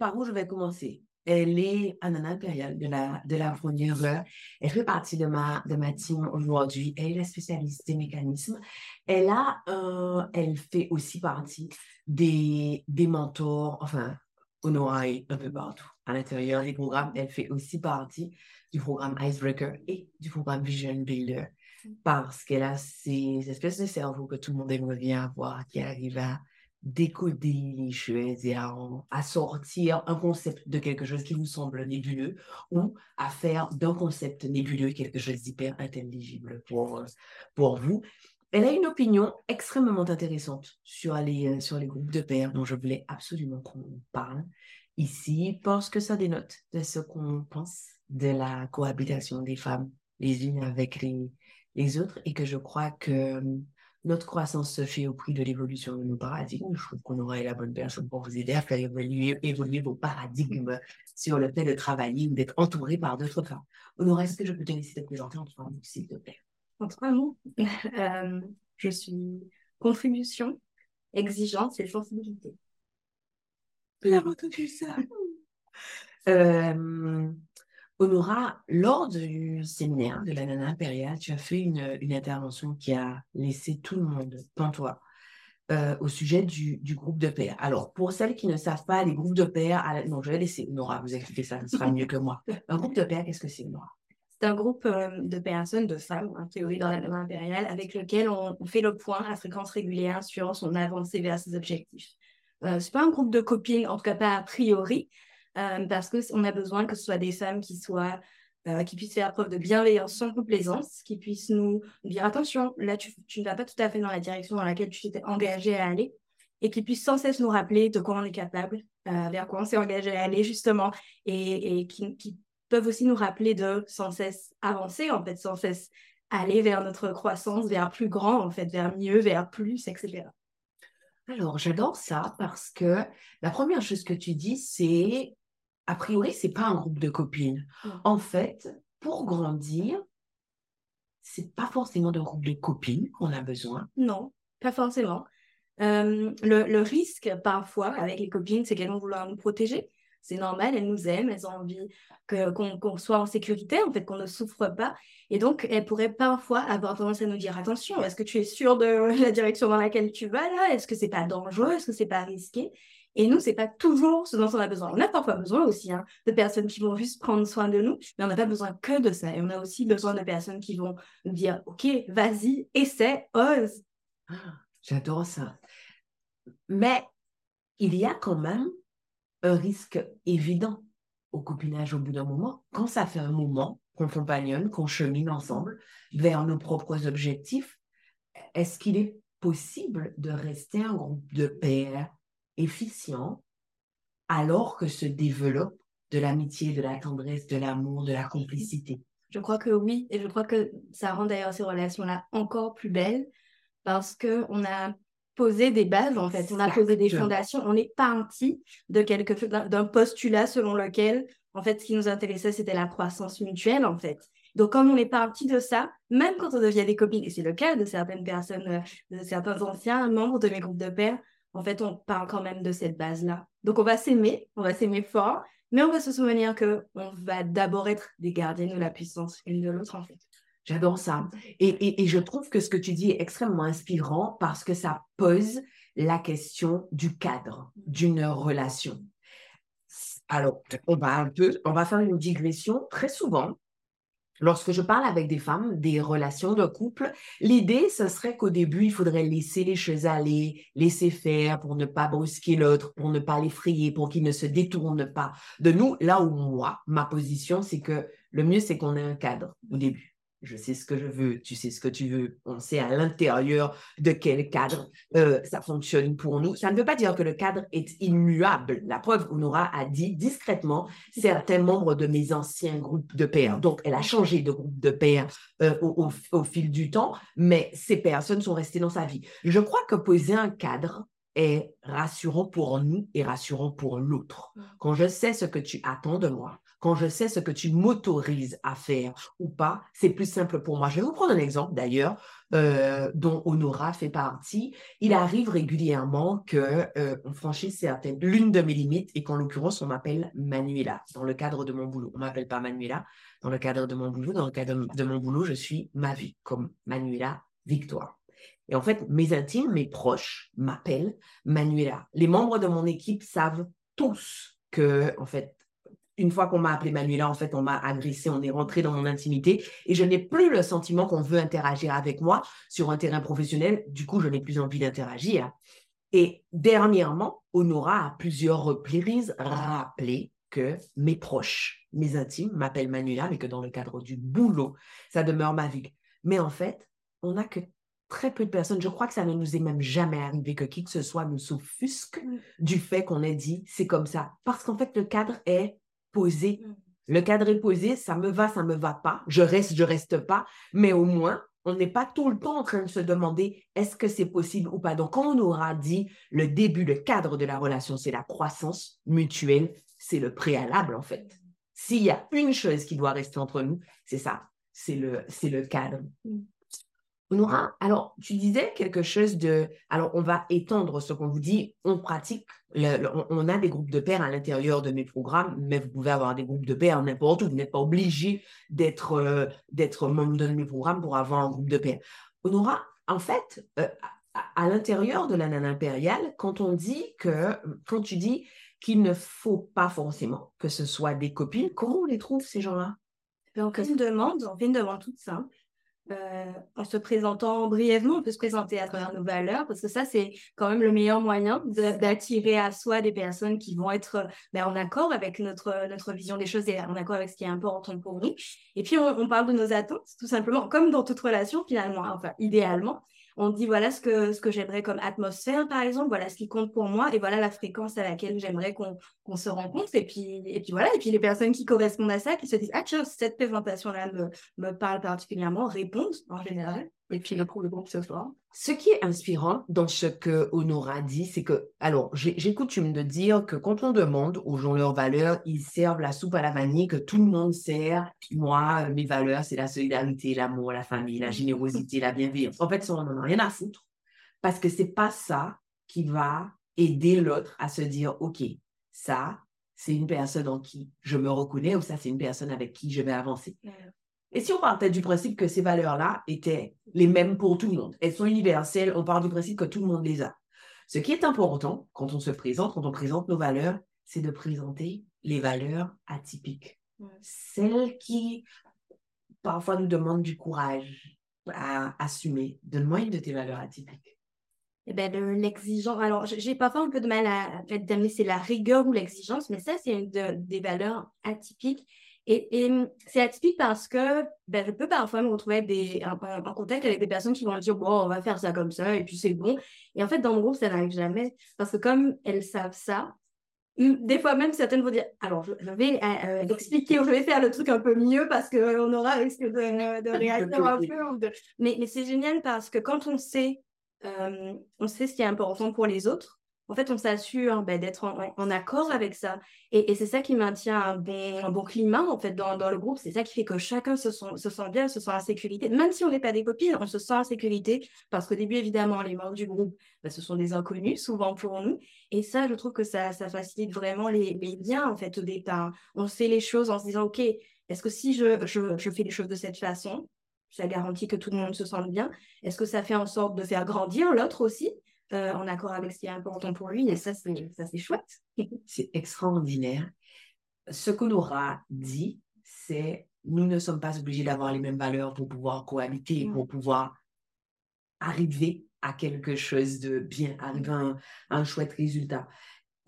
par où je vais commencer? Elle est Anana Impériale de la, de la première heure. Elle fait partie de ma, de ma team aujourd'hui. Elle est la spécialiste des mécanismes. Elle, a, elle fait aussi partie des, des mentors, enfin, Honora est un peu partout à l'intérieur des programmes. Elle fait aussi partie du programme Icebreaker et du programme Vision Builder parce qu'elle a ces espèces de cerveau que tout le monde aimerait bien avoir, qui arrive à décoder les choses et à, sortir un concept de quelque chose qui vous semble nébuleux ou à faire d'un concept nébuleux quelque chose d'hyper intelligible pour, euh, pour vous. Elle a une opinion extrêmement intéressante sur les, euh, sur les groupes de pairs dont je voulais absolument qu'on parle ici parce que ça dénote de ce qu'on pense de la cohabitation des femmes les unes avec les, les autres et que je crois que notre croissance se fait au prix de l'évolution de nos paradigmes. Je trouve qu'on aurait la bonne personne pour vous aider à faire évoluer, évoluer vos paradigmes sur le fait de travailler ou d'être entouré par d'autres femmes. Honora, est-ce que je peux te laisser te présenter en trois mots, s'il te plaît? En trois mots, euh, je suis contribution, exigence et sensibilité. Bien entendu ça. euh, Honora, lors du séminaire de la Nana Impériale, tu as fait une, intervention qui a laissé tout le monde pantois euh, au sujet du, groupe de pairs. Alors, pour celles qui ne savent pas, les groupes de pairs, non, je vais laisser Honora vous expliquer ça, ce sera mieux que moi. Un groupe de pairs, qu'est-ce que c'est, Honora? C'est un groupe euh, de personnes, de femmes, en théorie, dans la Nana impériale, avec lequel on, fait le point à fréquence régulière sur son avancée vers ses objectifs. Euh, c'est pas un groupe de copines, en tout cas pas a priori, euh, parce qu'on a besoin que ce soit des femmes qui soient euh, qui puissent faire preuve de bienveillance sans complaisance, qui puissent nous dire attention, là tu, ne vas pas tout à fait dans la direction dans laquelle tu t'étais engagée à aller, et qui puissent sans cesse nous rappeler de quoi on est capable, euh, vers quoi on s'est engagé à aller justement, et, et qui, qui, peuvent aussi nous rappeler de sans cesse avancer, en fait, sans cesse aller vers notre croissance, vers plus grand, en fait, vers mieux, vers plus, etc. Alors, j'adore ça parce que la première chose que tu dis, c'est a priori, c'est pas un groupe de copines. En fait, pour grandir, c'est pas forcément d'un groupe de copines qu'on a besoin. Non, pas forcément. Euh, le, le, risque parfois avec les copines, c'est qu'elles vont vouloir nous protéger. C'est normal, elles nous aiment, elles ont envie qu'on soit en sécurité, en fait, qu'on ne souffre pas. Et donc, elles pourraient parfois avoir tendance à nous dire attention, est-ce que tu es sûr de la direction dans laquelle tu vas là? Est-ce que c'est pas dangereux? Est-ce que c'est pas risqué? Et nous, c'est pas toujours ce dont on a besoin. On a parfois besoin aussi hein, de personnes qui vont juste prendre soin de nous, mais on n'a pas besoin que de ça. Et on a aussi besoin de personnes qui vont dire, OK, vas-y, essaie, ose. J'adore ça. Mais il y a quand même un risque évident au copinage au bout d'un moment. Quand ça fait un moment qu'on compagnonne, qu'on chemine ensemble vers nos propres objectifs, est-ce qu'il est possible de rester un groupe de pairs efficient alors que se développe de l'amitié, de la tendresse, de l'amour, de la complicité. Je crois que oui, et je crois que ça rend d'ailleurs ces relations-là encore plus belles parce que on a posé des bases en fait, on a posé des fondations, on est parti de quelque d'un postulat selon lequel en fait ce qui nous intéressait c'était la croissance mutuelle en fait. Donc, comme on est parti de ça, même quand on devient des copines, et c'est le cas de certaines personnes, euh, de certains anciens membres de mes groupes de pairs, en fait, on parle quand même de cette base-là. Donc, on va s'aimer, on va s'aimer fort, mais on va se souvenir que on va d'abord être des gardiens de la puissance l'une de l'autre, en fait. J'adore ça. Et, et, je trouve que ce que tu dis est extrêmement inspirant parce que ça pose la question du cadre d'une relation. Alors, on va un peu, on va faire une digression. Très souvent, Lorsque je parle avec des femmes des relations de couple, l'idée, ce serait qu'au début, il faudrait laisser les choses aller, laisser faire pour ne pas brusquer l'autre, pour ne pas l'effrayer, pour qu'il ne se détourne pas de nous. Là où moi, ma position, c'est que le mieux, c'est qu'on ait un cadre au début. Je sais ce que je veux, tu sais ce que tu veux, on sait à l'intérieur de quel cadre euh, ça fonctionne pour nous. Ça ne veut pas dire que le cadre est immuable. La preuve, Honora a dit discrètement certains membres de mes anciens groupes de pairs. Donc, elle a changé de groupe de pairs euh, au, au fil du temps, mais ces personnes sont restées dans sa vie. Je crois que poser un cadre, est rassurant pour nous et rassurant pour l'autre. Mm. Quand je sais ce que tu attends de moi, quand je sais ce que tu m'autorises à faire ou pas, c'est plus simple pour moi. Je vais vous prendre un exemple d'ailleurs euh, dont Honora fait partie. Il arrive régulièrement que euh, franchisse certaines l'une de mes limites et qu'en l'occurrence on m'appelle Manuela dans le cadre de mon boulot. On m'appelle pas Manuela dans le cadre de mon boulot. Dans le cadre de mon boulot, je suis ma vie comme Manuela Victoire. Et en fait, mes intimes, mes proches m'appellent Manuela. Les membres de mon équipe savent tous que, en fait, une fois qu'on m'a appelé Manuela, en fait, on m'a agressé, on est rentré dans mon intimité et je n'ai plus le sentiment qu'on veut interagir avec moi sur un terrain professionnel. Du coup, je n'ai plus envie d'interagir. Et dernièrement, Honora, a plusieurs reprises, rappelé que mes proches, mes intimes m'appellent Manuela, mais que dans le cadre du boulot, ça demeure ma vie. Mais en fait, on n'a que très peu de personnes, je crois que ça ne nous est même jamais arrivé que qui que ce soit nous s'offusque du fait qu'on ait dit c'est comme ça. Parce qu'en fait, le cadre est posé. Mm. Le cadre est posé, ça me va, ça me va pas, je reste, je reste pas, mais au moins, on n'est pas tout le temps en train de se demander est-ce que c'est possible ou pas? Donc, quand on aura dit le début, le cadre de la relation, c'est la croissance mutuelle, c'est le préalable en fait. S'il y a une chose qui doit rester entre nous, c'est ça, c'est le, c'est le cadre. Mm. Nora, alors tu disais quelque chose de... Alors on va étendre ce qu'on vous dit. On pratique, on, a des groupes de pairs à l'intérieur de mes programmes, mais vous pouvez avoir des groupes de pairs n'importe où. Vous n'êtes pas obligé d'être euh, d'être membre de mes programmes pour avoir un groupe de pairs. Honora, en fait, euh, à, l'intérieur de la nana impériale, quand on dit que, quand tu dis qu'il ne faut pas forcément que ce soit des copines, comment on les trouve ces gens-là? Donc, une demande, on fait une demande toute simple euh, en se présentant brièvement, on peut se présenter à travers nos valeurs, parce que ça, c'est quand même le meilleur moyen d'attirer à soi des personnes qui vont être ben, en accord avec notre, notre vision des choses et en accord avec ce qui est important pour nous. Et puis, on, on parle de nos attentes, tout simplement, comme dans toute relation, finalement, enfin, idéalement on dit voilà ce que, ce que j'aimerais comme atmosphère, par exemple, voilà ce qui compte pour moi, et voilà la fréquence à laquelle j'aimerais qu'on se rencontre. Et puis, et puis voilà, et puis les personnes qui correspondent à ça, qui se disent Ah, tiens, cette présentation-là me, me parle particulièrement, répondent en général et puis le groupe ce soir. Ce qui est inspirant dans ce que Honora dit, c'est que, alors, j'ai coutume de dire que quand on demande aux gens leurs valeurs, ils servent la soupe à la vanille que tout le monde sert. Moi, mes valeurs, c'est la solidarité, l'amour, la famille, la générosité, la bienveillance. En fait, on n'en a rien à foutre parce que c'est pas ça qui va aider l'autre à se dire, OK, ça, c'est une personne en qui je me reconnais ou ça, c'est une personne avec qui je vais avancer. Et si on partait du principe que ces valeurs-là étaient les mêmes pour tout le monde, elles sont universelles, on part du principe que tout le monde les a. Ce qui est important quand on se présente, quand on présente nos valeurs, c'est de présenter les valeurs atypiques. Celles qui parfois nous demandent du courage à assumer. Donne-moi une de tes valeurs atypiques. Eh ben, l'exigence. Alors, j'ai parfois un peu de mal à, à c'est la rigueur ou l'exigence, mais ça, c'est une des valeurs atypiques. Et, hum, c'est atypique parce que ben, je peux parfois me retrouver des, en, contact avec des personnes qui vont dire bon, on va faire ça comme ça et puis c'est bon. Et en fait, dans mon groupe, ça n'arrive jamais parce que comme elles savent ça, hum, des fois même certaines vont dire alors je, vais euh, euh, expliquer ou je vais faire le truc un peu mieux parce qu'on aura risque de, de réagir un peu. Mais, mais c'est génial parce que quand on sait, euh, on sait ce qui est important pour les autres, en fait, on s'assure ben, d'être en, accord avec ça. Et, c'est ça qui maintient un bon, climat, en fait, dans, le groupe. C'est ça qui fait que chacun se, sent bien, se sent en sécurité. Même si on n'est pas des copines, on se sent en sécurité parce qu'au début, évidemment, les membres du groupe, ben, ce sont des inconnus, souvent pour nous. Et ça, je trouve que ça, facilite vraiment les, liens, en fait, au départ. On sait les choses en se disant, OK, est-ce que si je, je fais les choses de cette façon, ça garantit que tout le monde se sente bien? Est-ce que ça fait en sorte de faire grandir l'autre aussi? Euh, en accord avec ce qui est important pour lui. Et ça, c'est chouette. c'est extraordinaire. Ce qu'on aura dit, c'est nous ne sommes pas obligés d'avoir les mêmes valeurs pour pouvoir cohabiter, mm. pour pouvoir arriver à quelque chose de bien, arriver à un, chouette résultat.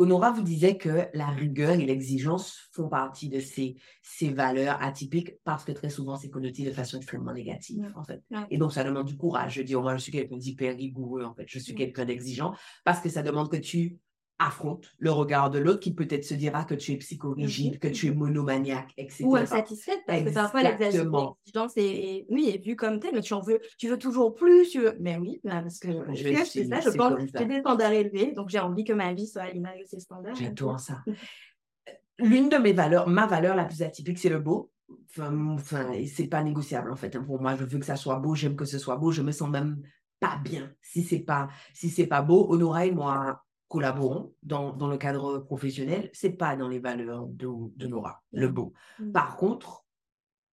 Honora vous disait que la rigueur et l'exigence font partie de ces, ces valeurs atypiques parce que très souvent, c'est connoté de façon extrêmement négative, en fait. Et donc, ça demande du courage. Je dis, moi, je suis quelqu'un d'hyper rigoureux, en fait. Je suis quelqu'un d'exigeant parce que ça demande que tu affronte le regard de l'autre qui peut-être se dira que tu es psychorigide, que tu es monomaniaque, etc. Ou insatisfaite, parce que parfois l'exigence est, oui, est vue comme telle, mais tu en veux, tu veux toujours plus, tu veux... mais oui, bah, parce que je c'est ça, je pense, j'ai des standards élevés, donc j'ai envie que ma vie soit à l'image de ces standards. J'adore ça. L'une de mes valeurs, ma valeur la plus atypique, c'est le beau. Enfin, enfin c'est pas négociable en fait. Pour moi, je veux que ça soit beau, j'aime que ce soit beau, je me sens même pas bien si c'est pas si c'est pas beau. Honora et moi, collaborons dans, dans le cadre professionnel, c'est pas dans les valeurs de, de Nora, le beau. Mm. Par contre,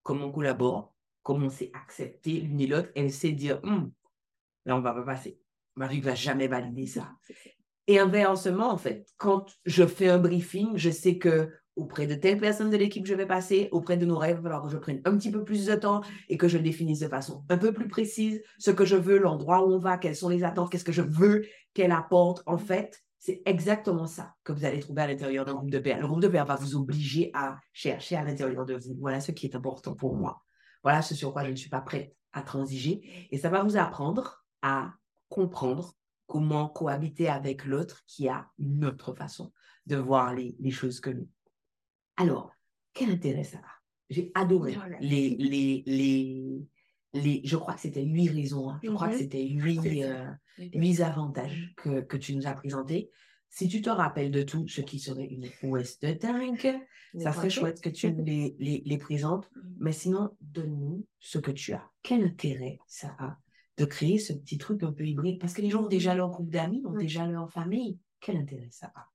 comme on collabore, comme on sait accepter l'une et l'autre, elle sait dire, hum, là, on va pas passer. Marie va jamais valider ça. Et inversement, en fait, quand je fais un briefing, je sais que auprès de telle personne de l'équipe je vais passer, auprès de Nora, il va falloir que je prenne un petit peu plus de temps et que je définisse de façon un peu plus précise ce que je veux, l'endroit où on va, quelles sont les attentes, qu'est-ce que je veux qu'elle apporte. En fait, c'est exactement ça que vous allez trouver à l'intérieur d'un groupe de pairs. Le groupe de pairs va vous obliger à chercher à l'intérieur de vous. Voilà ce qui est important pour moi. Voilà ce sur quoi je ne suis pas prête à transiger. Et ça va vous apprendre à comprendre comment cohabiter avec l'autre qui a une autre façon de voir les, choses que nous. Alors, quel intérêt ça a? J'ai adoré les, les, les, les, je crois que c'était huit raisons, hein. je crois que mhm. c'était huit, euh, huit avantages que, que, tu nous as présentés. Si tu te rappelles de tout ce qui serait une ouest de dingue, ça serait chouette que tu les, les, les présentes. Mhm. Mais sinon, donne-nous ce que tu as. Quel intérêt ça a de créer ce petit truc un peu hybride? Parce que les gens ont déjà leur groupe d'amis, ont déjà leur famille. Quel intérêt ça a?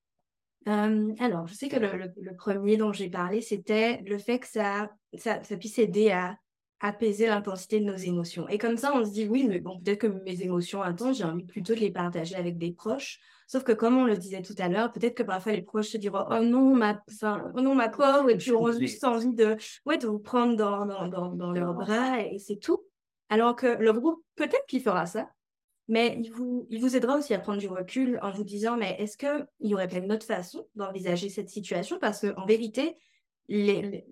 Euh, alors, je sais que le, le, premier dont j'ai parlé, c'était le fait que ça, ça, ça puisse aider à apaiser l'intensité de nos émotions. Et comme ça, on se dit, oui, mais bon, peut-être que mes émotions intenses, j'ai envie plutôt de les partager avec des proches. Sauf que comme on le disait tout à l'heure, peut-être que parfois les proches se diront, oh non, ma, oh non, ma pauvre, et puis on a juste envie de, ouais, de vous prendre dans, dans, dans, leurs bras, et c'est tout. Alors que le groupe, peut-être qu'il fera ça, mais il vous, il vous aidera aussi à prendre du recul en vous disant, mais est-ce qu'il y aurait pas une autre façon d'envisager cette situation? Parce qu'en vérité, les,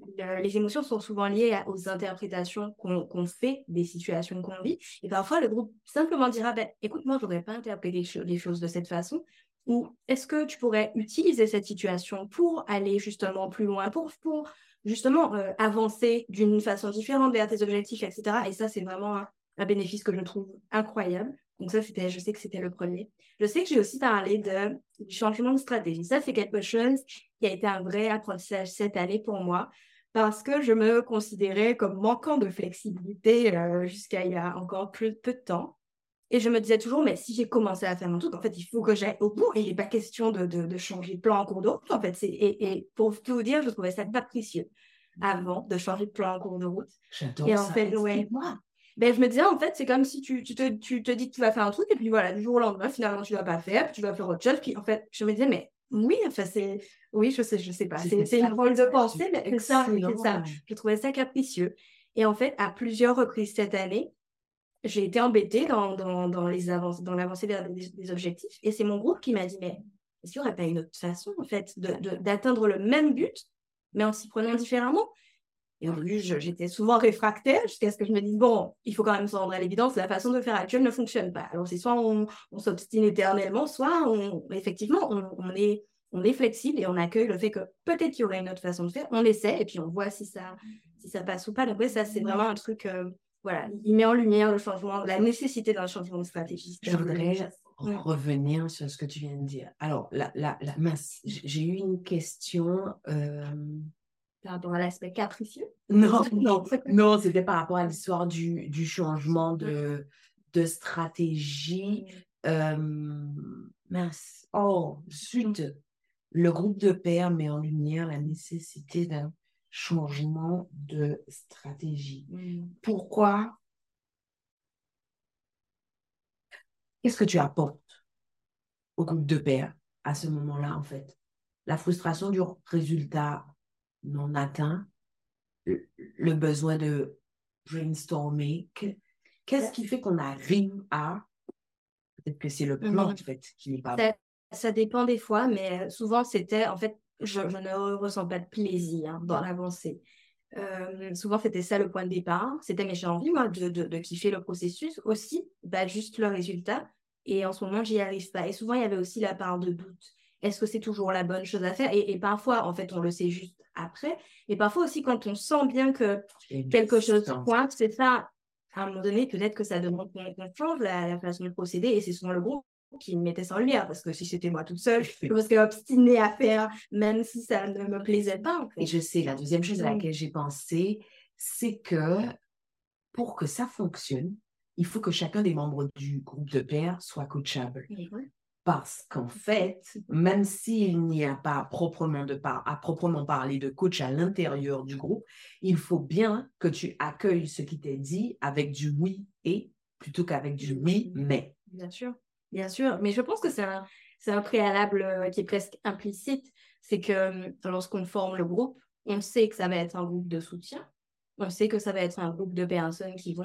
les, émotions sont souvent liées aux interprétations qu'on fait des situations qu'on vit. Et parfois, le groupe simplement dira ben, Écoute, moi, je voudrais pas interpréter les, choses de cette façon. Ou est-ce que tu pourrais utiliser cette situation pour aller justement plus loin, pour, pour justement euh, avancer d'une façon différente vers tes objectifs, etc. Et ça, c'est vraiment un bénéfice que je trouve incroyable. Donc ça, c'était, je sais que c'était le premier. Je sais que j'ai aussi parlé de, du changement de stratégie. Ça, c'est quelque chose qui a été un vrai apprentissage cette année pour moi parce que je me considérais comme manquant de flexibilité euh, jusqu'à il y a encore plus, peu de temps. Et je me disais toujours, mais si j'ai commencé à faire mon truc, en fait, il faut que j'aille au bout. Et il n'est pas question de, de, changer de plan en cours de route. En fait, et, et, pour tout vous dire, je trouvais ça capricieux avant de changer de plan en cours de route. J'adore et en fait, ouais, moi, ben, je me disais, en fait, c'est comme si tu, tu, te, tu te dis que tu vas faire un truc, et puis voilà, du jour au lendemain, finalement, tu ne vas pas faire, puis tu vas faire autre chose. Puis en fait, je me disais, mais oui, enfin, c'est. Oui, je sais, je sais pas. C'est une rôle de pensée, mais ça, ça. Je trouvais ça capricieux. Et en fait, à plusieurs reprises cette année, j'ai été embêtée dans, dans, dans les avances, dans l'avancée des, des, objectifs. Et c'est mon groupe qui m'a dit, mais est-ce qu'il n'y aurait pas une autre façon, en fait, d'atteindre le même but, mais en s'y prenant différemment? Et en plus, j'étais souvent réfractaire jusqu'à ce que je me dise, bon, il faut quand même se rendre à l'évidence, la façon de faire actuelle ne fonctionne pas. Alors, c'est soit on, s'obstine éternellement, soit on, effectivement, on, est, on est flexible et on accueille le fait que peut-être qu'il y aurait une autre façon de faire. On essaie et puis on voit si ça, si ça passe ou pas. Donc, ça, c'est vraiment un truc, euh, voilà, il met en lumière le changement, la nécessité d'un changement de stratégie. Je voudrais revenir sur ce que tu viens de dire. Alors, la, la, la j'ai eu une question. Euh, par rapport à l'aspect capricieux Non, non, non, c'était par rapport à l'histoire du, du, changement de, de stratégie. Euh, mince. Oh, zut. Le groupe de pairs met en lumière la nécessité d'un changement de stratégie. Mm. Pourquoi? Qu'est-ce que tu apportes au groupe de pairs à ce moment-là, en fait? La frustration du résultat non atteint, le besoin de brainstormer. Qu'est-ce qui fait qu'on arrive à. Peut-être que c'est le plan, en fait, qui n'est pas. ça dépend des fois, mais souvent c'était, en fait, je, ne ressens pas de plaisir dans l'avancée. Euh, souvent, c'était ça le point de départ. C'était mes envie, moi, de, de, kiffer le processus aussi, pas juste le résultat. Et en ce moment, j'y arrive pas. Et souvent, il y avait aussi la part de doute. Est-ce que c'est toujours la bonne chose à faire? Et, parfois, en fait, on le sait juste après. Et parfois aussi, quand on sent bien que quelque chose pointe, c'est ça. À un moment donné, peut-être que ça demande qu'on change la, la façon de procéder. Et c'est souvent le groupe qui me mettait sans lumière parce que si c'était moi toute seule, je me serais obstinée à faire, même si ça ne me plaisait pas. Et je sais, la deuxième chose à laquelle j'ai pensé, c'est que pour que ça fonctionne, il faut que chacun des membres du groupe de pairs soit coachable. Parce qu'en fait, même s'il n'y a pas à proprement parler de coach à l'intérieur du groupe, il faut bien que tu accueilles ce qui t'est dit avec du oui et plutôt qu'avec du oui mais. Bien sûr. Bien sûr, mais je pense que c'est un, un, préalable euh, qui est presque implicite. C'est que euh, lorsqu'on forme le groupe, on sait que ça va être un groupe de soutien. On sait que ça va être un groupe de personnes qui vont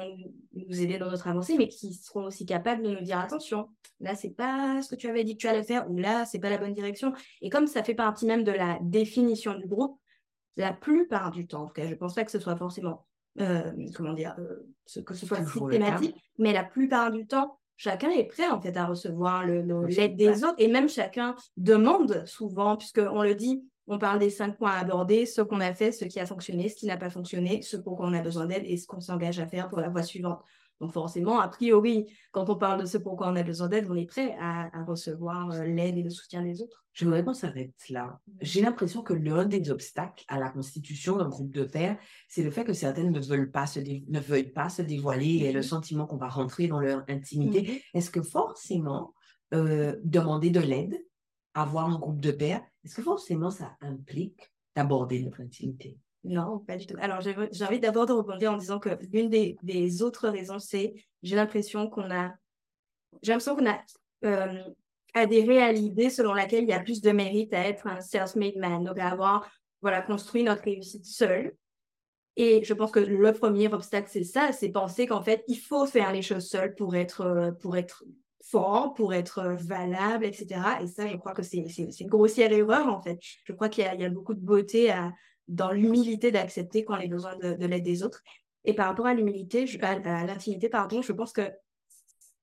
nous aider dans notre avancée, mais qui seront aussi capables de nous dire attention, là, c'est pas ce que tu avais dit que tu allais faire, ou là, c'est pas la bonne direction. Et comme ça fait partie même de la définition du groupe, la plupart du temps, en tout cas, je pense pas que ce soit forcément, euh, comment dire, que ce soit systématique, mais la plupart du temps, chacun est prêt en fait à recevoir l'aide des autres et même chacun demande souvent, puisqu'on le dit, on parle des cinq points à aborder, ce qu'on a fait, ce qui a fonctionné, ce qui n'a pas fonctionné, ce pour quoi on a besoin d'aide et ce qu'on s'engage à faire pour la voie suivante. Donc forcément, a priori, quand on parle de ce pourquoi on a besoin d'aide, on est prêt à, recevoir euh, l'aide et le soutien des autres. Je voudrais qu'on s'arrête là. J'ai l'impression que l'un des obstacles à la constitution d'un groupe de pairs, c'est le fait que certaines ne veulent pas se, ne veuillent pas se dévoiler et le mhm. sentiment qu'on va rentrer dans leur intimité. Mhm. Est-ce que forcément, euh, demander de l'aide, avoir un groupe de pairs, est-ce que forcément ça implique d'aborder notre intimité? Non, pas du tout. Alors, j'ai envie d'abord de rebondir en disant que l'une des, autres raisons, c'est j'ai l'impression qu'on a, j'ai l'impression qu'on a euh, adhéré à l'idée selon laquelle il y a plus de mérite à être un self-made man, donc à avoir voilà, construit notre réussite seul. Et je pense que le premier obstacle, c'est ça, c'est penser qu'en fait, il faut faire les choses seul pour être, pour être fort, pour être valable, etc. Et ça, je crois que c'est une grossière erreur, en fait. Je crois qu'il y, y, a beaucoup de beauté à, dans l'humilité d'accepter qu'on ait besoin de, l'aide des autres. Et par rapport à l'humilité, à, l'intimité, pardon, je pense que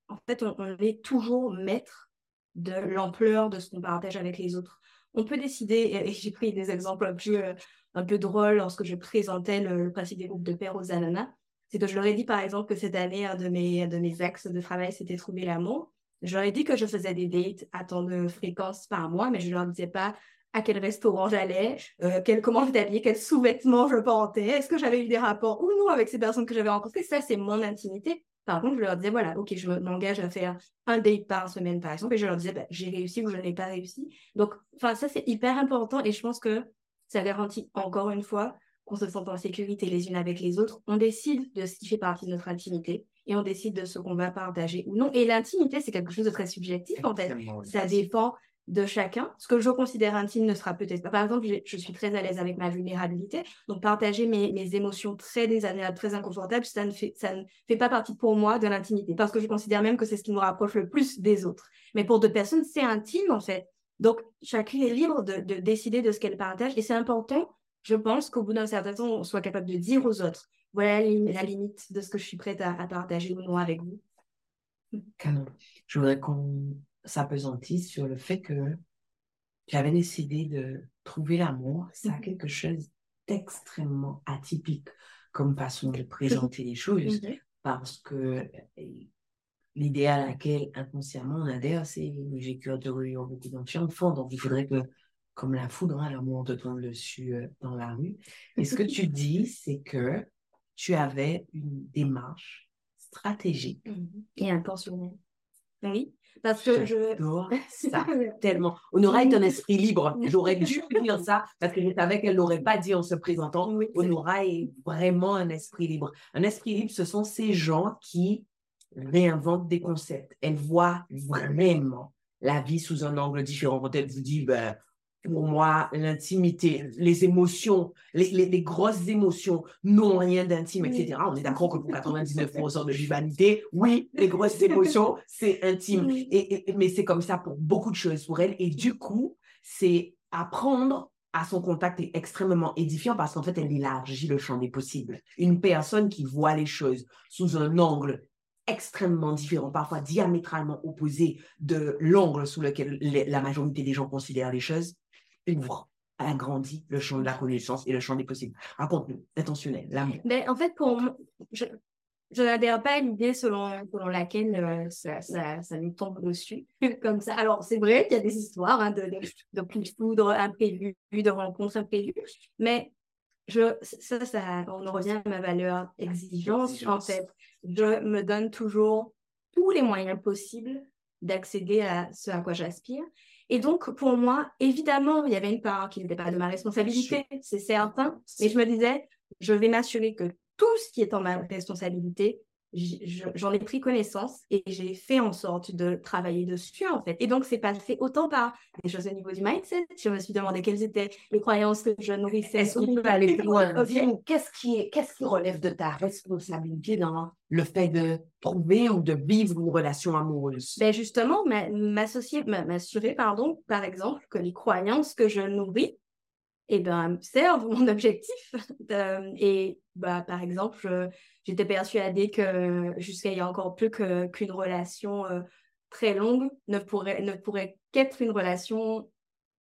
en fait, on, est toujours maître de l'ampleur de ce qu'on partage avec les autres. On peut décider, et, j'ai pris des exemples un peu, un peu drôles lorsque je présentais le, principe des groupes de pairs aux ananas. C'est que je leur ai dit, par exemple, que cette année, un de mes, de mes axes de travail, c'était trouver l'amour. Je leur ai dit que je faisais des dates à tant de fréquences par mois, mais je ne leur disais pas à quel restaurant j'allais, euh, quel, comment j'étais habillée, quels sous-vêtements je portais, est-ce que j'avais eu des rapports ou non avec ces personnes que j'avais rencontrées. Ça, c'est mon intimité. Par contre, je leur disais, voilà, OK, je m'engage à faire un date par semaine, par exemple, et je leur disais, bah, j'ai réussi ou je n'ai pas réussi. Donc, enfin, ça, c'est hyper important et je pense que ça garantit encore une fois qu'on se sent en sécurité les unes avec les autres. On décide de ce qui fait partie de notre intimité et on décide de ce qu'on va partager ou non. Et l'intimité, c'est quelque chose de très subjectif, en fait. Ça dépend de chacun. Ce que je considère intime ne sera peut-être pas. Par exemple, je, suis très à l'aise avec ma vulnérabilité. Donc, partager mes, émotions très désagréables, très inconfortables, ça ne, fait, ça ne fait pas partie pour moi de l'intimité. Parce que je considère même que c'est ce qui nous rapproche le plus des autres. Mais pour d'autres personnes, c'est intime, en fait. Donc, chacune est libre de, décider de ce qu'elle partage. Et c'est important, je pense, qu'au bout d'un certain temps, on soit capable de dire aux autres voilà la, limite de ce que je suis prête à, à partager ou non avec vous. Je voudrais qu'on s'apesantit sur le fait que j'avais décidé de trouver l'amour. C'est mhm. quelque chose d'extrêmement atypique comme façon de présenter les choses mhm. parce que l'idée à laquelle inconsciemment on adhère, c'est j'ai cœur de rue en beaucoup d'enfants, donc il faudrait que comme la foudre, hein, l'amour te tombe dessus euh, dans la rue. Et ce que tu dis, c'est que tu avais une démarche stratégique. Mhm. Et intentionnelle. Oui. Parce que je. ça tellement. Honora est un esprit libre. J'aurais dû dire ça parce que je savais qu'elle l'aurait pas dit en se présentant. Oui, Honora est vraiment un esprit libre. Un esprit libre, ce sont ces gens qui réinventent des concepts. Elle voit vraiment la vie sous un angle différent. Quand elle vous dit, ben, pour moi, l'intimité, les émotions, les, les, grosses émotions n'ont rien d'intime, etc. On est d'accord que pour 99% de l'humanité, oui, les grosses émotions, c'est intime. Et, mais c'est comme ça pour beaucoup de choses pour elle. Et du coup, c'est apprendre à son contact est extrêmement édifiant parce qu'en fait, elle élargit le champ des possibles. Une personne qui voit les choses sous un angle extrêmement différent, parfois diamétralement opposé de l'angle sous lequel la majorité des gens considèrent les choses, ouvre, agrandit le champ de la connaissance et le champ des possibles. Raconte-nous, intentionnel, l'amour. Mais en fait, pour je, je n'adhère pas à l'idée selon, selon laquelle euh, ça, ça, ça, nous tombe dessus comme ça. Alors, c'est vrai qu'il y a des histoires hein, de, de, de de foudre imprévu, de rencontres imprévues, mais je, ça, ça, on revient à ma valeur exigence. En fait, je me donne toujours tous les moyens possibles d'accéder à ce à quoi j'aspire. Et donc, pour moi, évidemment, il y avait une part qui n'était pas de ma responsabilité, c'est certain, mais je me disais, je vais m'assurer que tout ce qui est en ma responsabilité, j'en ai pris connaissance et j'ai fait en sorte de travailler dessus en fait. Et donc c'est passé autant par des choses au niveau du mindset. Je me suis demandé quelles étaient les croyances que je nourrissais. Est-ce qu'on peut aller plus loin Qu'est-ce qui, est, qu'est-ce qui relève de ta responsabilité dans le fait de trouver ou de vivre une relation amoureuse? Ben Justement, m'associer, m'assurer, pardon, par exemple, que les croyances que je nourris et ben, servent mon objectif. et bah, par exemple, j'étais persuadée que jusqu'à il y a encore plus qu'une relation euh, très longue ne pourrait qu'être une relation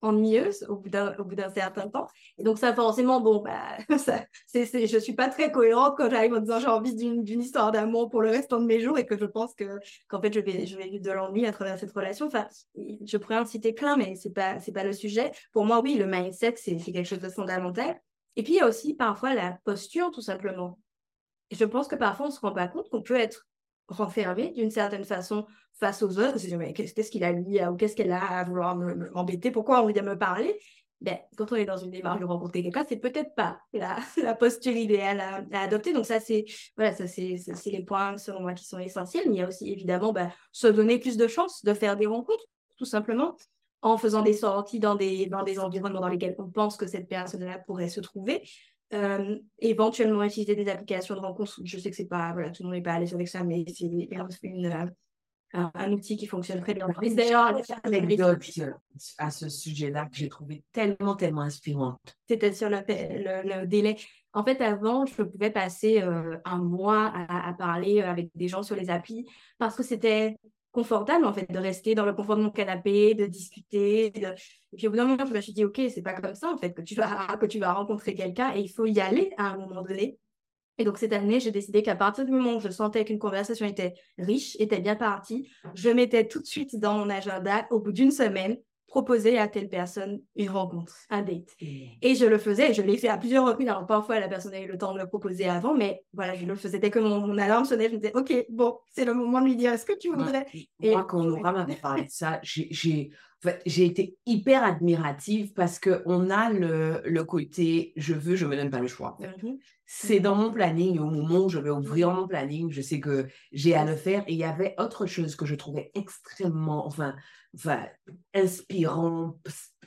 ennuyeuse au bout d'un certain temps. Et donc ça forcément, bon, bah, je suis pas très cohérente quand j'arrive en disant j'ai envie d'une histoire d'amour pour le restant de mes jours et que je pense que qu'en fait je vais, je vais vivre de l'ennui à travers cette relation. Enfin, je pourrais en citer plein, mais c'est pas, c'est pas le sujet. Pour moi, oui, le mindset, c'est quelque chose de fondamental. Et puis il y a aussi parfois la posture, tout simplement. Je pense que parfois on se rend pas compte qu'on peut être renfermé d'une certaine façon face aux autres. Mais qu'est-ce qu'il a lui ou qu'est-ce qu'elle a à vouloir m'embêter? Pourquoi on vient me parler? Ben, quand on est dans une démarche de rencontrer quelqu'un, c'est peut-être pas la, la, posture idéale à, adopter. Donc ça, c'est voilà, ça c'est les points selon moi qui sont essentiels. Mais il y a aussi évidemment ben, se donner plus de chances de faire des rencontres, tout simplement, en faisant des sorties dans des dans des environnements dans lesquels on pense que cette personne-là pourrait se trouver. Euh, éventuellement utiliser des applications de rencontres. Je sais que c'est pas, voilà, tout le monde n'est pas à l'aise avec ça, mais c'est une, euh, un, outil qui fonctionne très bien. D'ailleurs, anecdote à ce sujet-là que j'ai trouvé tellement, tellement inspirante. C'était sur le, le, délai. En fait, avant, je pouvais passer euh, un mois à, à, parler avec des gens sur les applis parce que c'était confortable en fait de rester dans le confort de mon canapé, de discuter. Et puis au bout d'un moment, je me suis dit, ok, c'est pas comme ça en fait que tu vas, que tu vas rencontrer quelqu'un et il faut y aller à un moment donné. Et donc cette année, j'ai décidé qu'à partir du moment où je sentais qu'une conversation était riche, était bien partie, je mettais tout de suite dans mon agenda, au bout d'une semaine, proposer à telle personne une rencontre, un date. Mmh. Et je le faisais, je l'ai fait à plusieurs reprises. Alors parfois, la personne a eu le temps de le proposer avant, mais voilà, je le faisais dès que mon, alarme sonnait, je me disais, OK, bon, c'est le moment de lui dire, est-ce que tu voudrais Et moi, quand Laura m'avait parlé de ça, j'ai j'ai été hyper admirative parce qu'on a le, le, côté je veux, je me donne pas le choix. Mmh c'est dans mon planning, au moment où je vais ouvrir mon planning, je sais que j'ai à le faire. Et il y avait autre chose que je trouvais extrêmement, enfin, enfin inspirant,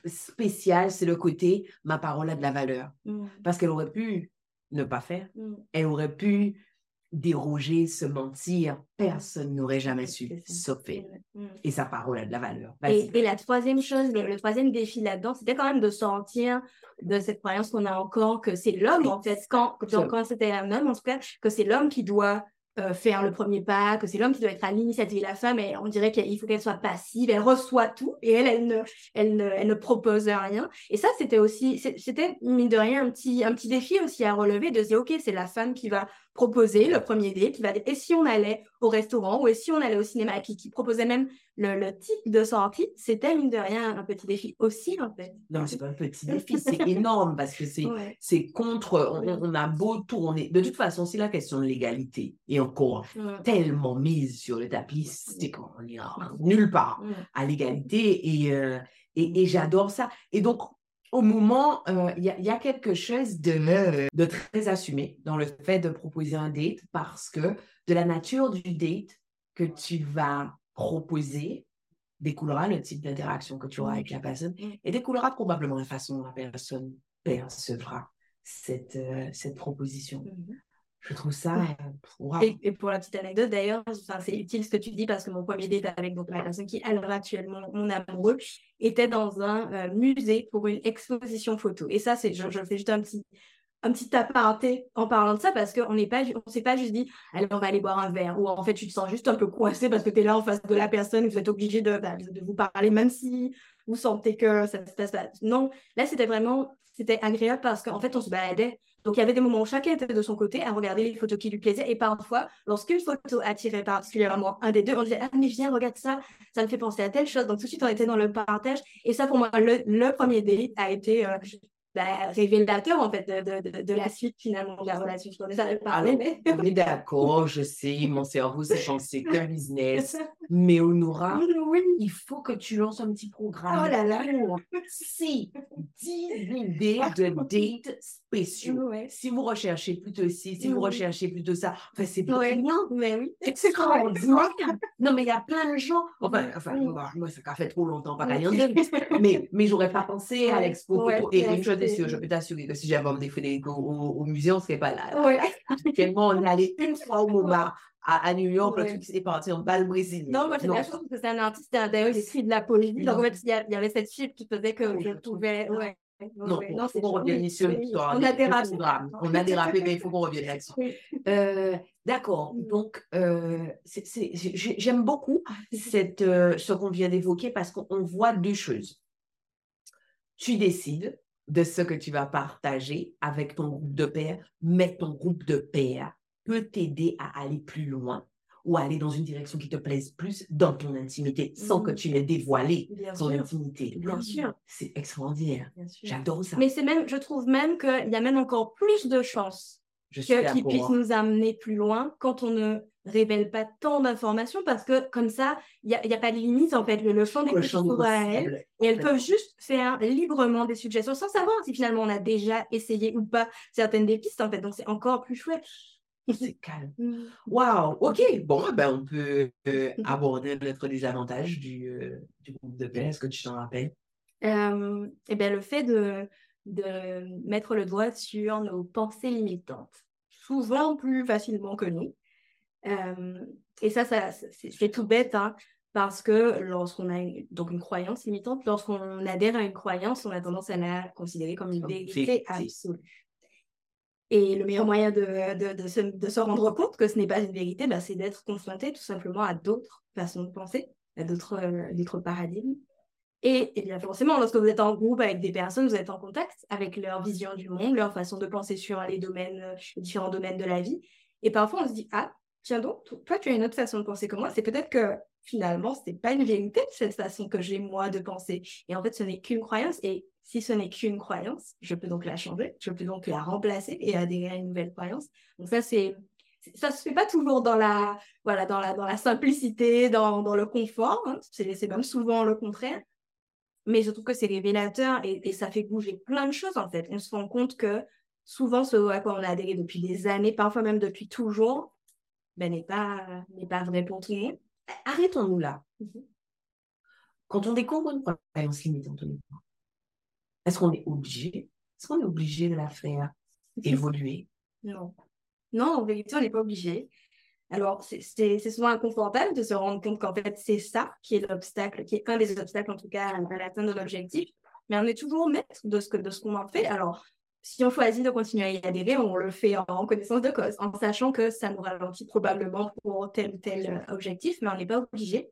spécial, c'est le côté ma parole a de la valeur. Mmh. Parce qu'elle aurait pu ne pas faire, mmh. elle aurait pu déroger, se mentir, personne n'aurait jamais su, sauf mmh. Et sa parole a de la valeur. Et, la troisième chose, le, troisième défi là-dedans, c'était quand même de sortir de cette croyance qu'on a encore que c'est l'homme, en fait, quand, quand c'était un homme, en tout cas, que c'est l'homme qui doit euh, faire le premier pas, que c'est l'homme qui doit être à l'initiative. La femme, et on dirait qu'il faut qu'elle soit passive, elle reçoit tout et elle, elle ne, elle ne, elle ne propose rien. Et ça, c'était aussi, c'était mine de rien un petit, un petit défi aussi à relever de dire, OK, c'est la femme qui va proposer le premier date, qui va dire, et si on allait au restaurant ou et si on allait au cinéma, qui, qui proposait même le, le type de sortie, c'était mine de rien un petit défi aussi, en fait. Non, c'est pas un petit défi, c'est énorme parce que c'est c'est contre, on, a beau tourner. De toute façon, c'est la question de l'égalité et encore tellement mise sur le tapis, c'est qu'on ira nulle part à l'égalité et, euh, et, et j'adore ça. Et donc, au moment, euh, il y, a quelque chose de, de, très assumé dans le fait de proposer un date parce que de la nature du date que tu vas proposer découlera le type d'interaction que tu auras avec la personne Mm. et découlera probablement la façon dont la personne percevra cette, euh, cette proposition. Je trouve ça, euh, waouh. Et, et pour la petite anecdote d'ailleurs, c'est utile ce que tu dis parce que mon premier date avec donc, la personne qui est alors actuellement mon amoureux était dans un euh, musée pour une exposition photo. Et ça, c'est, je, je fais juste un petit, un petit aparté en parlant de ça parce qu'on n'est pas, on s'est pas juste dit, allez, on va aller boire un verre. Ou en fait, tu te sens juste un peu coincé parce que tu es là en face de la personne, vous êtes obligé de, bah, de vous parler même si vous sentez que ça se passe pas. Non, là, c'était vraiment, c'était agréable parce qu'en fait, on se baladait. Donc, il y avait des moments où chacun était de son côté à regarder les photos qui lui plaisaient. Et parfois, lorsqu'une photo attirait particulièrement un des deux, on disait Ah, mais viens, regarde ça, ça me fait penser à telle chose. Donc, tout de suite, on était dans le partage. Et ça, pour moi, le, le premier date a été euh, bah, révélateur, en fait, de, de, la suite, finalement, de la relation. Je parler, Alors, mais. on est d'accord, je sais, mon cerveau s'est pensé qu'un business, mais Honora, oui. il faut que tu lances un petit programme. Oh là là. Si 10 idées de dates spéciaux. Ouais. Si vous recherchez plutôt ci, si vous recherchez plutôt ça, enfin, c'est Ouais. brillant. Mais oui. extraordinaire. Non, mais il y a plein de gens. Enfin, enfin Mm. moi, moi, ça fait trop longtemps, pas rien dire. Mais, mais j'aurais pas pensé à l'expo. ouais, et une chose est c'est- sûre, je peux t'assurer que si j'avais emmené Frédéric au, au, au musée, on serait pas là. Tellement on est allé une fois au MoMA à, à New York, le Ouais. truc s'est parti en balle brésilien. Non, moi, c'est la chose parce que c'est un artiste, c'est un- d'ailleurs, il écrit de la poésie. Donc, en fait, il y, avait cette fibre qui faisait que je pouvais. Ouais. Non, il faut qu'on revienne Oui, sur l'histoire. On a dérapé. On a dérapé, mais il faut qu'on revienne là-dessus. Oui. Euh, D'accord. Mm. Donc, euh, j'aime beaucoup cette, euh, ce qu'on vient d'évoquer parce qu'on on voit deux choses. Tu décides de ce que tu vas partager avec ton groupe de pairs, mais ton groupe de pairs peut t'aider à aller plus loin ou aller dans une direction qui te plaise plus dans ton intimité sans que Mm. tu aies dévoilé Bien sûr. intimité. Bien sûr. C'est extraordinaire. J'adore ça. Mais c'est même, je trouve même qu'il y a même encore plus de chances Je suis que- qu'il d'accord. puisse nous amener plus loin quand on ne révèle pas tant d'informations parce que comme ça, il n'y a, pas de limite en fait. Le, le champ des s'ouvre à elles. Et elles peuvent juste faire librement des suggestions sans savoir si finalement on a déjà essayé ou pas certaines des pistes en fait. Donc c'est encore plus chouette. C'est calme. Mm. Wow, ok. Bon, ben, on peut euh, Mhm. aborder notre désavantage du, euh, du groupe de paix. Est-ce que tu t'en rappelles? Euh, et bien, le fait de, de mettre le doigt sur nos pensées limitantes, souvent plus facilement que nous. Et ça, ça c'est tout bête, hein, parce que lorsqu'on a une, donc une croyance limitante, lorsqu'on adhère à une croyance, on a tendance à la considérer comme une vérité. absolue. Et le meilleur moyen de, de, se, de se rendre compte que ce n'est pas une vérité, bah, c'est d'être confronté tout simplement à d'autres façons de penser, à d'autres euh, paradigmes. Et, et bien forcément, lorsque vous êtes en groupe avec des personnes, vous êtes en contact avec leur vision du monde, leur façon de penser sur les domaines, euh, différents domaines de la vie. Et parfois, on se dit, ah, tiens donc, toi, tu as une autre façon de penser que moi. C'est peut-être que finalement, ce n'est pas une vérité, cette façon que j'ai moi de penser. Et en fait, ce n'est qu'une croyance. Si ce n'est qu'une croyance, je peux donc la changer, je peux donc la remplacer et adhérer à une nouvelle croyance. Donc ça, c'est ça se fait pas toujours dans la voilà dans la dans la simplicité, dans, dans le confort. hein. C'est même souvent le contraire. Mais je trouve que c'est révélateur et, et ça fait bouger plein de choses en fait. On se rend compte que souvent ce à quoi on a adhéré depuis des années, parfois même depuis toujours, ben, n'est pas n'est pas vrai pour tout le monde. Arrêtons-nous là. Mhm. Quand on découvre une croyance limitante, est-ce qu'on est obligé? Est-ce qu'on est obligé de la faire évoluer? Non. Non, en vérité, on n'est pas obligé. Alors, c'est souvent inconfortable de se rendre compte qu'en fait, c'est ça qui est l'obstacle, qui est un des obstacles, en tout cas, à l'atteinte de l'objectif. Mais on est toujours maître de ce que, de ce qu'on en fait. Alors, si on choisit de continuer à y adhérer, on le fait en connaissance de cause, en sachant que ça nous ralentit probablement pour tel ou tel euh, objectif, mais on n'est pas obligé.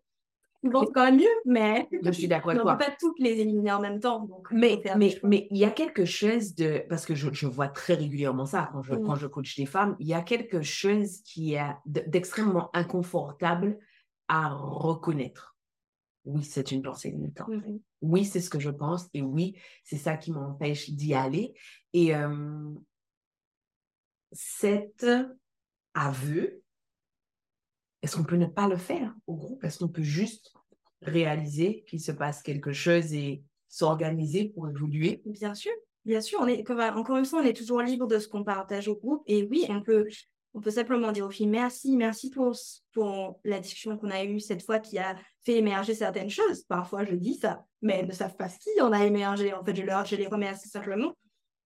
Bon, c'est quand même mieux, mais Je suis d'accord on ne peut pas toutes les éliminer en même temps. Donc, Mais, mais, mais il y a quelque chose de... Parce que je, je vois très régulièrement ça quand je, Mm. quand je coach des femmes. Il y a quelque chose qui est d'extrêmement inconfortable à reconnaître. Oui, c'est une pensée limitante. Mhm. Oui, c'est ce que je pense. Et oui, c'est ça qui m'empêche d'y aller. Et euh, cet aveu, est-ce qu'on peut ne pas le faire au groupe? Est-ce qu'on peut juste réaliser qu'il se passe quelque chose et s'organiser pour évoluer? Bien sûr, bien sûr. On est, encore une fois, on est toujours libre de ce qu'on partage au groupe. Et oui, on peut simplement dire aux filles merci, merci pour, la discussion qu'on a eue cette fois qui a fait émerger certaines choses. Parfois, je dis ça, mais elles ne savent pas ce qui en a émergé. En fait, je, leur, je les remercie simplement.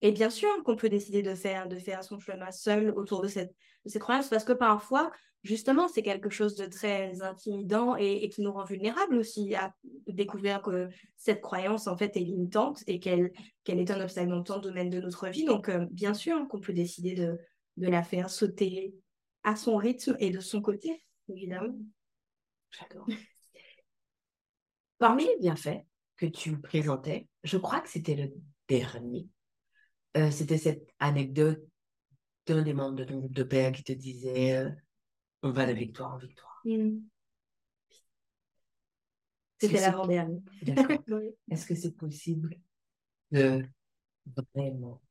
Et bien sûr qu'on peut décider de faire, de faire son chemin seul autour de cette, de parce que parfois, justement, c'est quelque chose de très intimidant et, qui nous rend vulnérables aussi à découvrir que cette croyance, en fait, est limitante et qu'elle est un obstacle dans tant de domaines de notre vie. Donc, euh, bien sûr qu'on peut décider de, de la faire sauter à son rythme et de son côté, évidemment. J'adore. Parmi les bienfaits que tu présentais, je crois que c'était le dernier. Euh, c'était cette anecdote d'un des membres de ton groupe de père qui te disait euh, on va de victoire en victoire. C'était l'avant-dernier. Est-ce que c'est possible de vraiment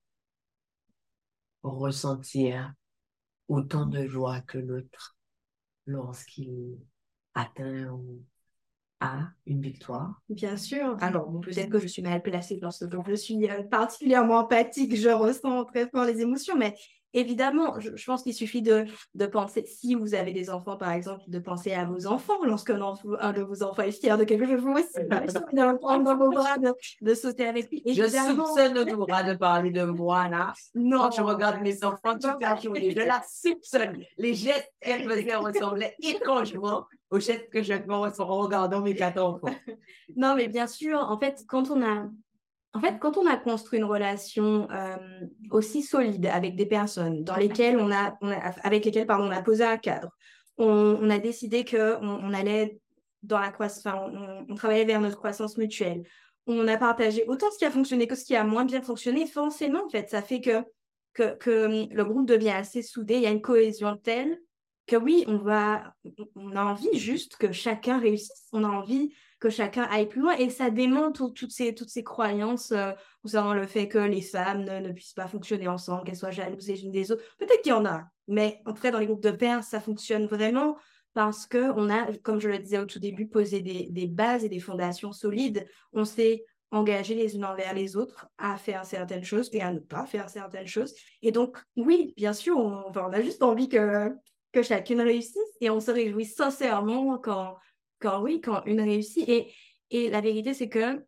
ressentir autant de joie que l'autre lorsqu'il atteint ou a une victoire? Bien sûr. Alors, peut-être que je suis mal placée dans ce donc je suis euh, particulièrement empathique, je ressens très fort les émotions, mais Évidemment, je, pense qu'il suffit de, de, penser, si vous avez des enfants par exemple, de penser à vos enfants lorsqu'un un de vos enfants est fier de quelque chose, vous aussi, de le prendre dans vos bras, de, sauter avec lui. Évidemment... Je soupçonne droit de parler de moi là. Non. Quand je regarde mes enfants toute la journée, je la soupçonne. Les gestes qu'elle faisait ressemblaient étrangement aux gestes que je fais en regardant mes quatre enfants. non, mais bien sûr, en fait, quand on a en fait, quand on a construit une relation euh, aussi solide avec des personnes dans lesquelles on a, avec lesquelles pardon, on a posé un cadre, on, a décidé que on, allait dans la croissance, on, travaillait vers notre croissance mutuelle. On a partagé autant ce qui a fonctionné que ce qui a moins bien fonctionné. Forcément, en fait, ça fait que, que, que le groupe devient assez soudé. Il y a une cohésion telle que oui, on va, on a envie juste que chacun réussisse. On a envie que chacun aille plus loin. Et ça démontre toutes ces, toutes ces croyances euh, concernant le fait que les femmes ne, puissent pas fonctionner ensemble, qu'elles soient jalouses les unes des autres. Peut-être qu'il y en a, mais en tout cas, dans les groupes de pairs, ça fonctionne vraiment parce qu'on a, comme je le disais au tout début, posé des, bases et des fondations solides. On s'est engagé les unes envers les autres à faire certaines choses et à ne pas faire certaines choses. Et donc, oui, bien sûr, on, on a juste envie que, que chacune réussisse et on se réjouit sincèrement quand, quand oui, quand une réussit. Et, et la vérité, c'est que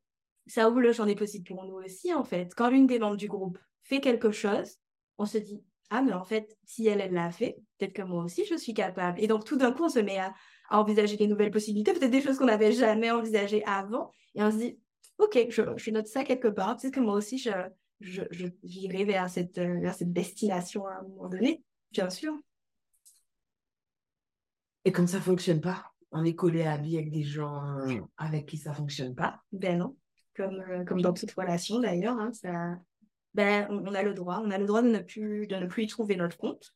ça ouvre le champ des possibles pour nous aussi, en fait. Quand une des membres du groupe fait quelque chose, on se dit, ah, mais en fait, si elle, elle l'a fait, peut-être que moi aussi, je suis capable. Et donc, tout d'un coup, on se met à, envisager des nouvelles possibilités, peut-être des choses qu'on n'avait jamais envisagées avant. Et on se dit, OK, je, je note ça quelque part. Peut-être que moi aussi, je, je, j'irai vers cette, vers cette destination à un moment donné, bien sûr. Et comme ça fonctionne pas on est collé à vie avec des gens avec qui ça fonctionne pas. Ben non, comme, euh, comme dans toute relation d'ailleurs, hein, ça, ben, on, a le droit, on a le droit de ne plus, de ne plus y trouver notre compte.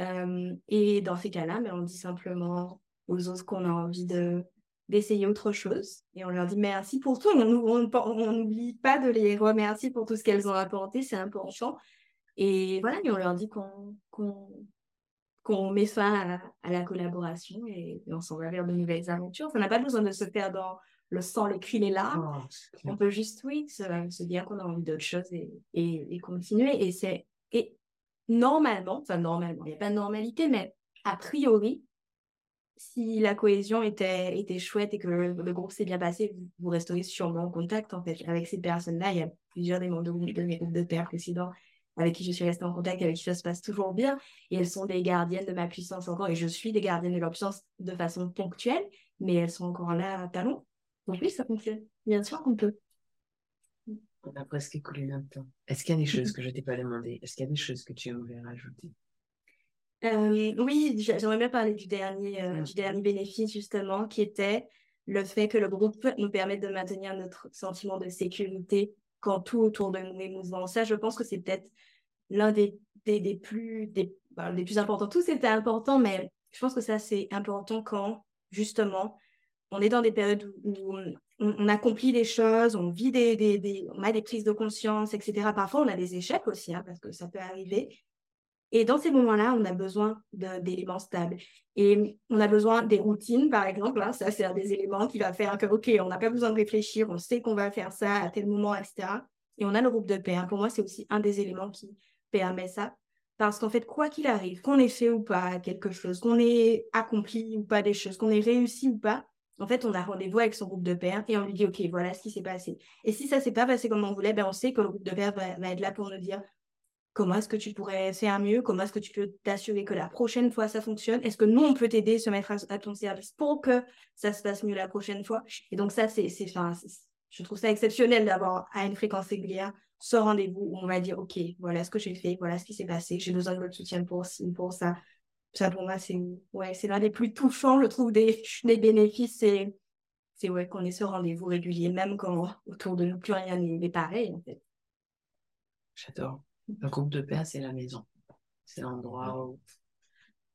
Euh, et dans ces cas-là, ben, on dit simplement aux autres qu'on a envie de d'essayer autre chose et on leur dit merci pour tout. On n'oublie pas de les remercier pour tout ce qu'elles ont apporté, c'est important. Et voilà, et on leur dit qu'on qu'on met fin à, la collaboration et, on s'en va vers de nouvelles aventures. On n'a pas besoin de se faire dans le sang, les cris, les larmes. Oh, on peut juste, oui, se, dire qu'on a envie d'autre chose et, et, continuer. Et c'est et normalement, enfin normalement, il n'y a pas de normalité, mais a priori, si la cohésion était, était chouette et que le, groupe s'est bien passé, vous, resterez sûrement en contact en fait avec ces personnes-là. Il y a plusieurs des membres de, de mes groupes de pères précédents avec qui je suis restée en contact, avec qui ça se passe toujours bien. Et elles sont des gardiennes de ma puissance encore. Et je suis des gardiennes de leur puissance de façon ponctuelle, mais elles sont encore là à talons. Donc oui, ça fonctionne. Bien sûr qu'on peut. On a presque écoulé notre temps. Est-ce qu'il y a des choses que je t'ai pas demandé Est-ce qu'il y a des choses que tu aimerais rajouter? Euh, Oui, j'aimerais bien parler du dernier, euh, du dernier bénéfice, justement, qui était le fait que le groupe nous permette de maintenir notre sentiment de sécurité quand tout autour de nous est mouvement. Ça, je pense que c'est peut-être l'un des, des, plus, des, ben, plus importants. Tout c'était important, mais je pense que ça, c'est important quand, justement, on est dans des périodes où on, accomplit des choses, on vit des, des, on a des prises de conscience, etc. Parfois, on a des échecs aussi, hein, parce que ça peut arriver. Et dans ces moments-là, on a besoin d'éléments stables. Et on a besoin des routines, par exemple. Hein, ça, c'est un des éléments qui va faire que, OK, on n'a pas besoin de réfléchir, on sait qu'on va faire ça à tel moment, etc. Et on a le groupe de pairs. Pour moi, c'est aussi un des éléments qui permet ça. Parce qu'en fait, quoi qu'il arrive, qu'on ait fait ou pas quelque chose, qu'on ait accompli ou pas des choses, qu'on ait réussi ou pas, en fait, on a rendez-vous avec son groupe de pairs et on lui dit, OK, voilà ce qui s'est passé. Et si ça s'est pas passé comme on voulait, ben, on sait que le groupe de pairs va, être là pour nous dire comment est-ce que tu pourrais faire mieux, comment est-ce que tu peux t'assurer que la prochaine fois ça fonctionne, est-ce que nous, on peut t'aider, se mettre à, ton service pour que ça se passe mieux la prochaine fois? Et donc ça, c'est, je trouve ça exceptionnel d'avoir à une fréquence régulière ce rendez-vous où on va dire, OK, voilà ce que j'ai fait, voilà ce qui s'est passé, j'ai besoin de votre soutien pour pour ça. Ça, pour moi, c'est ouais, l'un des plus touchants, je trouve, des, des bénéfices. C'est c'est ouais, qu'on ait ce rendez-vous régulier, même quand autour de nous, plus rien n'est pareil, en fait. J'adore. Un groupe de pères, c'est la maison. C'est l'endroit où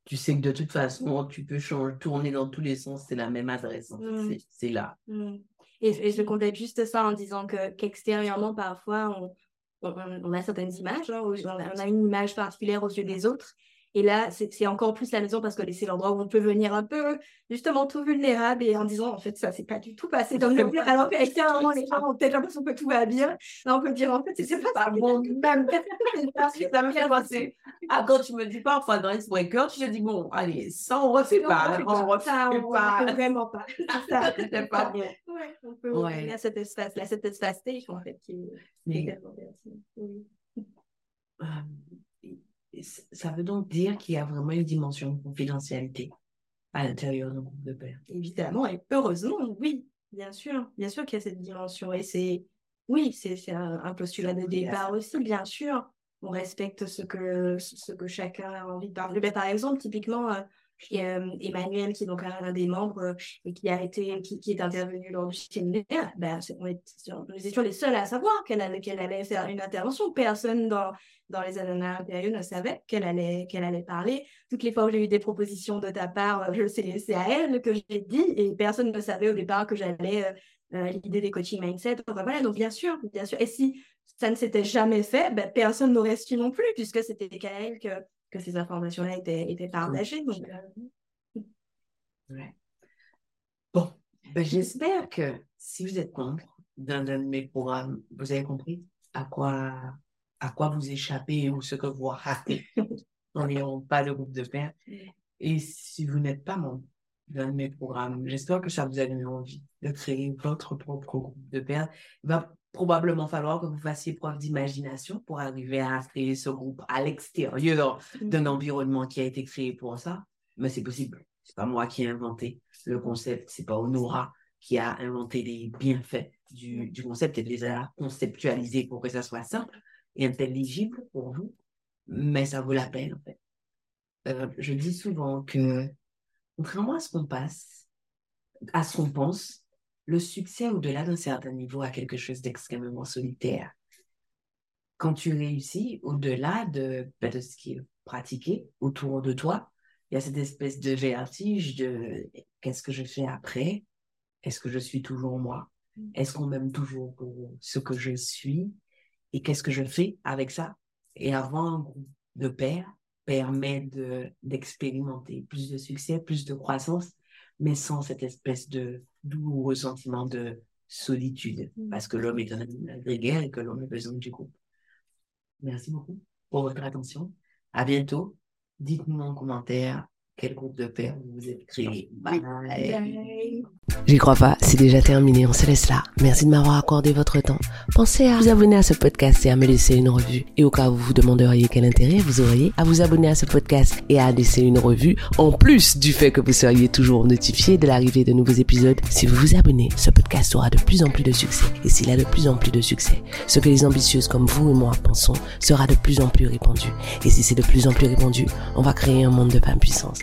tu sais que de toute façon, tu peux changer, tourner dans tous les sens, c'est la même adresse. Mmh. C'est là. Mmh. Et, je complète juste ça en disant que qu'extérieurement, parfois, on, on, a certaines images, hein, on a une image particulière aux yeux des autres. Et là, c'est encore plus la maison parce que c'est l'endroit où on peut venir un peu, justement, tout vulnérable et en disant, en fait, ça s'est pas du tout passé dans le. Alors qu'extérieurement, les gens ont peut-être l'impression que tout va bien. Là, on peut dire, en fait, c'est pas bon. Même, ça me fait penser. Ah, quand tu me dis parfois dans Icebreaker, tu te dis, bon, allez, ça, on refait pas. On refait ça, on pas. vraiment pas. Ça, c'est pas bien. Ouais, on peut ouais. à cet espace, là, cet espace stage, en fait, qui est oui. Euh, ça veut donc dire qu'il y a vraiment une dimension de confidentialité à l'intérieur d'un groupe de pères. Évidemment, et heureusement, oui, bien sûr, bien sûr qu'il y a cette dimension. Et c'est, oui, c'est un, postulat de départ aussi, bien sûr. On respecte ce que, ce que chacun a envie de parler. Ben, par exemple, typiquement, euh, euh, Emmanuel, qui est donc un, des membres euh, et qui a été, qui, est intervenu lors du séminaire, ben, on nous étions les seuls à savoir qu'elle allait, faire une intervention. Personne dans, dans les années antérieures ne savait qu'elle allait, qu'elle allait parler. Toutes les fois où j'ai eu des propositions de ta part, euh, je sais laissé à elle que j'ai dit et personne ne savait au départ que j'allais l'idée des coaching mindset. voilà, donc bien sûr, bien sûr. Et si ça ne s'était jamais fait, ben, personne n'aurait su non plus puisque c'était qu'à elle que ces informations-là étaient, étaient partagées. Euh, bon, ben, j'espère que si vous êtes membre d'un de mes programmes, vous avez compris à quoi, à quoi vous échappez ou ce que vous ratez dans pas le groupe de pères. Et si vous n'êtes pas membre d'un de mes programmes, j'espère que ça vous a donné envie de créer votre propre groupe de pères. Il va probablement falloir que vous fassiez preuve d'imagination pour arriver à créer ce groupe à l'extérieur d'un mm. environnement qui a été créé pour ça. Mais c'est possible. C'est pas moi qui ai inventé le concept. C'est pas Honora qui a inventé les bienfaits du, du concept et les a conceptualisés pour que ça soit simple et intelligible pour vous. Mais ça vaut la peine, en fait. Euh, je dis souvent que, contrairement à ce qu'on passe, à ce qu'on pense, le succès au-delà d'un certain niveau a quelque chose d'extrêmement solitaire. Quand tu réussis au-delà de, ben, de ce qui est pratiqué autour de toi, il y a cette espèce de vertige de qu'est-ce que je fais après? Est-ce que je suis toujours moi? Est-ce qu'on m'aime toujours pour ce que je suis? Et qu'est-ce que je fais avec ça? Et avoir un groupe de pairs permet d'expérimenter plus de succès, plus de croissance, mais sans cette espèce de doux ressentiment de solitude, mm. parce que l'homme est un animal grégaire et que l'homme a besoin du groupe. Merci beaucoup pour votre attention. À bientôt. Dites-nous en commentaire quel groupe de pères vous êtes créé. Bye. J'y crois pas, c'est déjà terminé, on se laisse là. Merci de m'avoir accordé votre temps. Pensez à vous abonner à ce podcast et à me laisser une revue. Et au cas où vous vous demanderiez quel intérêt vous auriez à vous abonner à ce podcast et à laisser une revue, en plus du fait que vous seriez toujours notifié de l'arrivée de nouveaux épisodes, si vous vous abonnez, ce podcast aura de plus en plus de succès. Et s'il a de plus en plus de succès, ce que les ambitieuses comme vous et moi pensons sera de plus en plus répandu. Et si c'est de plus en plus répandu, on va créer un monde de femmes puissance.